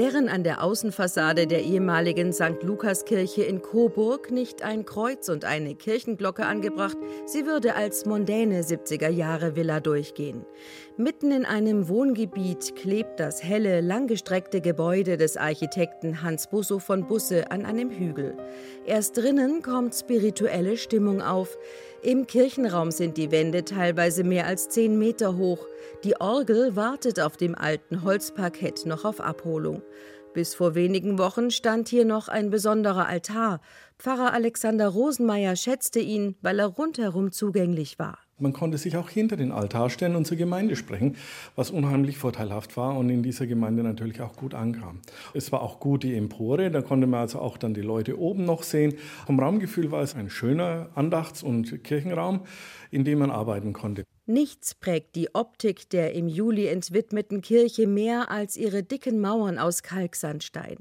Wären an der Außenfassade der ehemaligen St. Lukas-Kirche in Coburg nicht ein Kreuz und eine Kirchenglocke angebracht, sie würde als mondäne 70er-Jahre-Villa durchgehen. Mitten in einem Wohngebiet klebt das helle, langgestreckte Gebäude des Architekten Hans Busso von Busse an einem Hügel. Erst drinnen kommt spirituelle Stimmung auf. Im Kirchenraum sind die Wände teilweise mehr als zehn Meter hoch. Die Orgel wartet auf dem alten Holzparkett noch auf Abholung. Bis vor wenigen Wochen stand hier noch ein besonderer Altar. Pfarrer Alexander Rosenmeier schätzte ihn, weil er rundherum zugänglich war. Man konnte sich auch hinter den Altar stellen und zur Gemeinde sprechen, was unheimlich vorteilhaft war und in dieser Gemeinde natürlich auch gut ankam. Es war auch gut die Empore, da konnte man also auch dann die Leute oben noch sehen. Vom Raumgefühl war es ein schöner Andachts- und Kirchenraum, in dem man arbeiten konnte. Nichts prägt die Optik der im Juli entwidmeten Kirche mehr als ihre dicken Mauern aus Kalksandstein.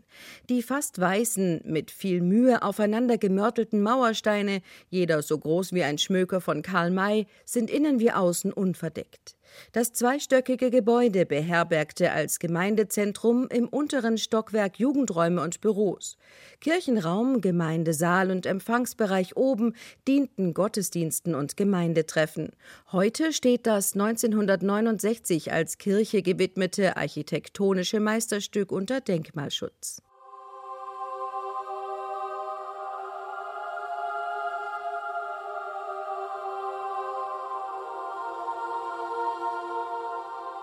Die fast weißen, mit viel Mühe aufeinander gemörtelten Mauersteine, jeder so groß wie ein Schmöker von Karl May, sind innen wie außen unverdeckt. Das zweistöckige Gebäude beherbergte als Gemeindezentrum im unteren Stockwerk Jugendräume und Büros. Kirchenraum, Gemeindesaal und Empfangsbereich oben dienten Gottesdiensten und Gemeindetreffen. Heute steht das 1969 als Kirche gewidmete architektonische Meisterstück unter Denkmalschutz.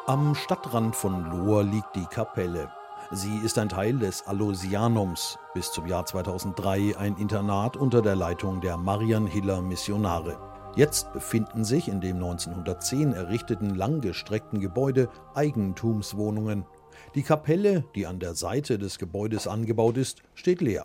Am Stadtrand von Lohr liegt die Kapelle. Sie ist ein Teil des Allosianums, bis zum Jahr 2003 ein Internat unter der Leitung der Marianhiller Missionare. Jetzt befinden sich in dem 1910 errichteten langgestreckten Gebäude Eigentumswohnungen. Die Kapelle, die an der Seite des Gebäudes angebaut ist, steht leer.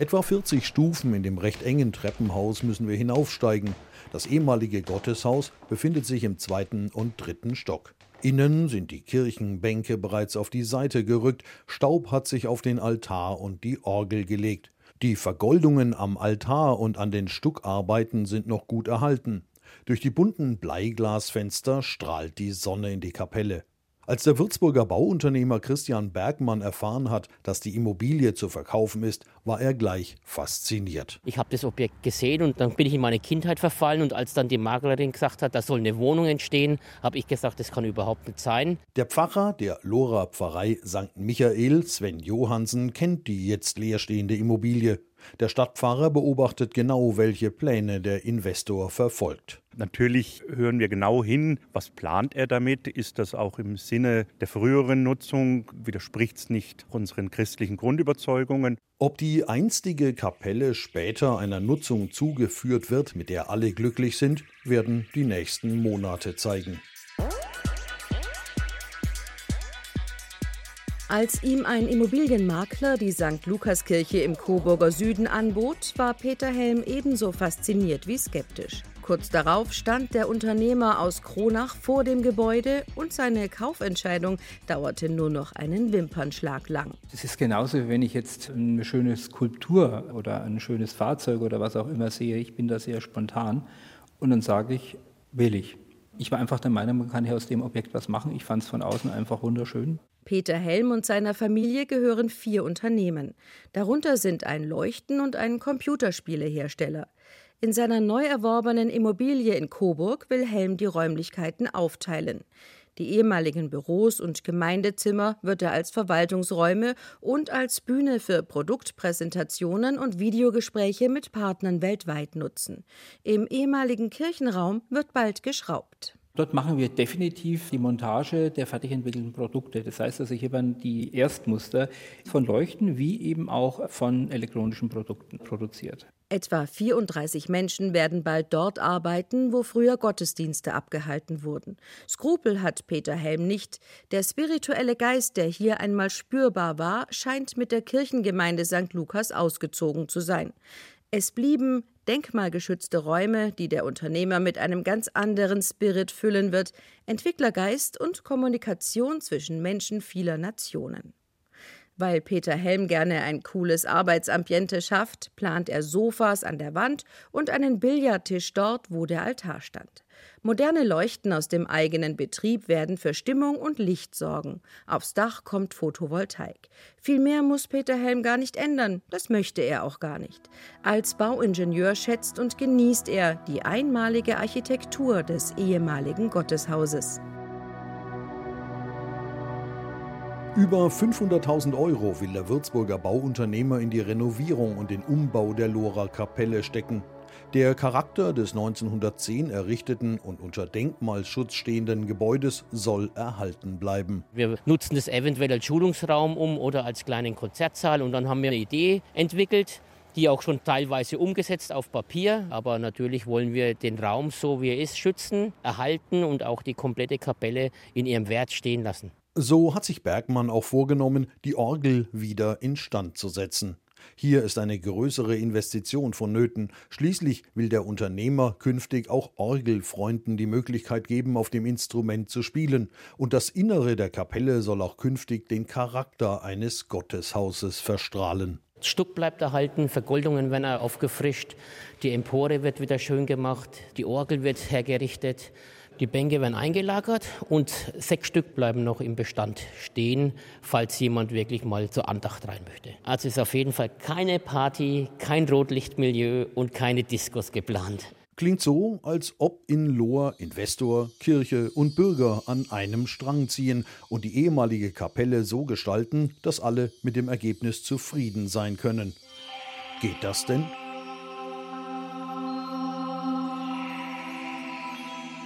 Etwa 40 Stufen in dem recht engen Treppenhaus müssen wir hinaufsteigen. Das ehemalige Gotteshaus befindet sich im zweiten und dritten Stock. Innen sind die Kirchenbänke bereits auf die Seite gerückt, Staub hat sich auf den Altar und die Orgel gelegt. Die Vergoldungen am Altar und an den Stuckarbeiten sind noch gut erhalten. Durch die bunten Bleiglasfenster strahlt die Sonne in die Kapelle. Als der Würzburger Bauunternehmer Christian Bergmann erfahren hat, dass die Immobilie zu verkaufen ist, war er gleich fasziniert. Ich habe das Objekt gesehen und dann bin ich in meine Kindheit verfallen und als dann die Maklerin gesagt hat, da soll eine Wohnung entstehen, habe ich gesagt, das kann überhaupt nicht sein. Der Pfarrer der Lora Pfarrei St. Michael, Sven Johansen, kennt die jetzt leerstehende Immobilie. Der Stadtpfarrer beobachtet genau, welche Pläne der Investor verfolgt. Natürlich hören wir genau hin, was plant er damit? Ist das auch im Sinne der früheren Nutzung? Widerspricht es nicht unseren christlichen Grundüberzeugungen? Ob die einstige Kapelle später einer Nutzung zugeführt wird, mit der alle glücklich sind, werden die nächsten Monate zeigen. Als ihm ein Immobilienmakler die St. Lukaskirche im Coburger Süden anbot, war Peter Helm ebenso fasziniert wie skeptisch. Kurz darauf stand der Unternehmer aus Kronach vor dem Gebäude und seine Kaufentscheidung dauerte nur noch einen Wimpernschlag lang. Es ist genauso, wie wenn ich jetzt eine schöne Skulptur oder ein schönes Fahrzeug oder was auch immer sehe. Ich bin da sehr spontan und dann sage ich, will ich. Ich war einfach der Meinung, man kann hier aus dem Objekt was machen. Ich fand es von außen einfach wunderschön. Peter Helm und seiner Familie gehören vier Unternehmen. Darunter sind ein Leuchten- und ein Computerspielehersteller. In seiner neu erworbenen Immobilie in Coburg will Helm die Räumlichkeiten aufteilen. Die ehemaligen Büros und Gemeindezimmer wird er als Verwaltungsräume und als Bühne für Produktpräsentationen und Videogespräche mit Partnern weltweit nutzen. Im ehemaligen Kirchenraum wird bald geschraubt. Dort machen wir definitiv die Montage der fertig entwickelten Produkte. Das heißt also, hier werden die Erstmuster von Leuchten wie eben auch von elektronischen Produkten produziert. Etwa 34 Menschen werden bald dort arbeiten, wo früher Gottesdienste abgehalten wurden. Skrupel hat Peter Helm nicht. Der spirituelle Geist, der hier einmal spürbar war, scheint mit der Kirchengemeinde St. Lukas ausgezogen zu sein. Es blieben denkmalgeschützte Räume, die der Unternehmer mit einem ganz anderen Spirit füllen wird, Entwicklergeist und Kommunikation zwischen Menschen vieler Nationen. Weil Peter Helm gerne ein cooles Arbeitsambiente schafft, plant er Sofas an der Wand und einen Billardtisch dort, wo der Altar stand. Moderne Leuchten aus dem eigenen Betrieb werden für Stimmung und Licht sorgen. Aufs Dach kommt Photovoltaik. Viel mehr muss Peter Helm gar nicht ändern, das möchte er auch gar nicht. Als Bauingenieur schätzt und genießt er die einmalige Architektur des ehemaligen Gotteshauses. Über 500.000 Euro will der Würzburger Bauunternehmer in die Renovierung und den Umbau der Lohrer Kapelle stecken. Der Charakter des 1910 errichteten und unter Denkmalschutz stehenden Gebäudes soll erhalten bleiben. Wir nutzen das eventuell als Schulungsraum um oder als kleinen Konzertsaal und dann haben wir eine Idee entwickelt, die auch schon teilweise umgesetzt auf Papier. Aber natürlich wollen wir den Raum so wie er ist schützen, erhalten und auch die komplette Kapelle in ihrem Wert stehen lassen. So hat sich Bergmann auch vorgenommen, die Orgel wieder instand zu setzen. Hier ist eine größere Investition vonnöten. Schließlich will der Unternehmer künftig auch Orgelfreunden die Möglichkeit geben, auf dem Instrument zu spielen. Und das Innere der Kapelle soll auch künftig den Charakter eines Gotteshauses verstrahlen. Stuck bleibt erhalten, Vergoldungen werden aufgefrischt, die Empore wird wieder schön gemacht, die Orgel wird hergerichtet. Die Bänke werden eingelagert und sechs Stück bleiben noch im Bestand stehen, falls jemand wirklich mal zur Andacht rein möchte. Also ist auf jeden Fall keine Party, kein Rotlichtmilieu und keine Diskos geplant. Klingt so, als ob in Lohr Investor, Kirche und Bürger an einem Strang ziehen und die ehemalige Kapelle so gestalten, dass alle mit dem Ergebnis zufrieden sein können. Geht das denn?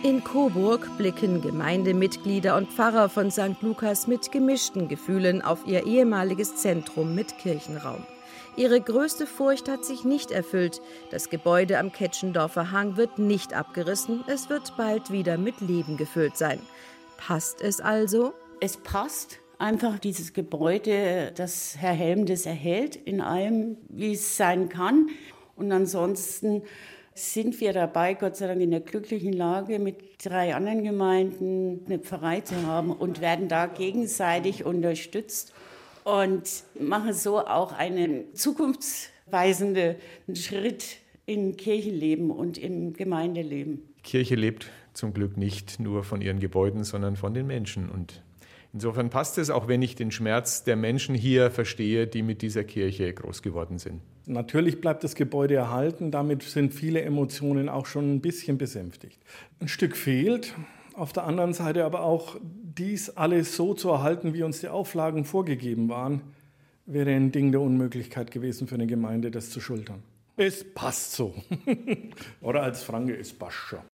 In Coburg blicken Gemeindemitglieder und Pfarrer von St. Lukas mit gemischten Gefühlen auf ihr ehemaliges Zentrum mit Kirchenraum. Ihre größte Furcht hat sich nicht erfüllt. Das Gebäude am Ketschendorfer Hang wird nicht abgerissen, es wird bald wieder mit Leben gefüllt sein. Passt es also? Es passt einfach dieses Gebäude, dass Herr Helm das erhält in allem, wie es sein kann. Und ansonsten sind wir dabei, Gott sei Dank in der glücklichen Lage, mit drei anderen Gemeinden eine Pfarrei zu haben und werden da gegenseitig unterstützt und machen so auch einen zukunftsweisenden Schritt im Kirchenleben und im Gemeindeleben. Kirche lebt zum Glück nicht nur von ihren Gebäuden, sondern von den Menschen. Und insofern passt es, auch wenn ich den Schmerz der Menschen hier verstehe, die mit dieser Kirche groß geworden sind. Natürlich bleibt das Gebäude erhalten, damit sind viele Emotionen auch schon ein bisschen besänftigt. Ein Stück fehlt, auf der anderen Seite aber auch dies alles so zu erhalten, wie uns die Auflagen vorgegeben waren, wäre ein Ding der Unmöglichkeit gewesen für eine Gemeinde, das zu schultern. Es passt so. Oder als Franke, es passt schon.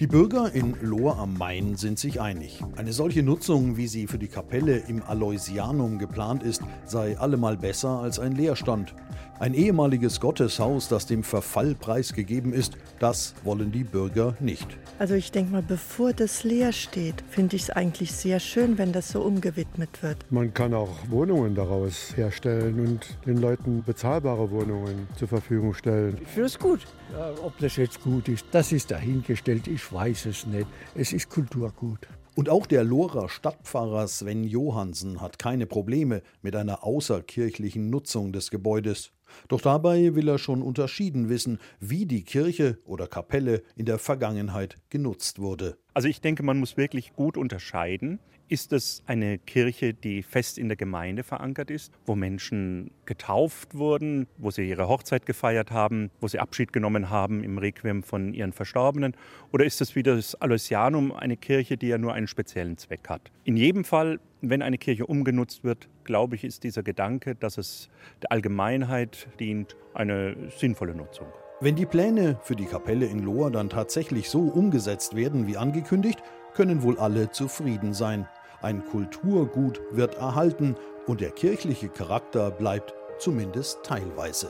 Die Bürger in Lohr am Main sind sich einig. Eine solche Nutzung, wie sie für die Kapelle im Aloysianum geplant ist, sei allemal besser als ein Leerstand. Ein ehemaliges Gotteshaus, das dem Verfall preisgegeben ist, das wollen die Bürger nicht. Also ich denke mal, bevor das leer steht, finde ich es eigentlich sehr schön, wenn das so umgewidmet wird. Man kann auch Wohnungen daraus herstellen und den Leuten bezahlbare Wohnungen zur Verfügung stellen. Ich finde es gut. Ja, ob das jetzt gut ist, das ist dahingestellt. Ich weiß es nicht. Es ist Kulturgut. Und auch der Lohrer Stadtpfarrer Sven Johansen hat keine Probleme mit einer außerkirchlichen Nutzung des Gebäudes. Doch dabei will er schon unterschieden wissen, wie die Kirche oder Kapelle in der Vergangenheit genutzt wurde. Also ich denke, man muss wirklich gut unterscheiden. Ist es eine Kirche, die fest in der Gemeinde verankert ist, wo Menschen getauft wurden, wo sie ihre Hochzeit gefeiert haben, wo sie Abschied genommen haben im Requiem von ihren Verstorbenen? Oder ist es wie das Aloysianum eine Kirche, die ja nur einen speziellen Zweck hat? In jedem Fall, wenn eine Kirche umgenutzt wird, glaube ich, ist dieser Gedanke, dass es der Allgemeinheit dient, eine sinnvolle Nutzung. Wenn die Pläne für die Kapelle in Lohr dann tatsächlich so umgesetzt werden wie angekündigt, können wohl alle zufrieden sein. Ein Kulturgut wird erhalten und der kirchliche Charakter bleibt zumindest teilweise.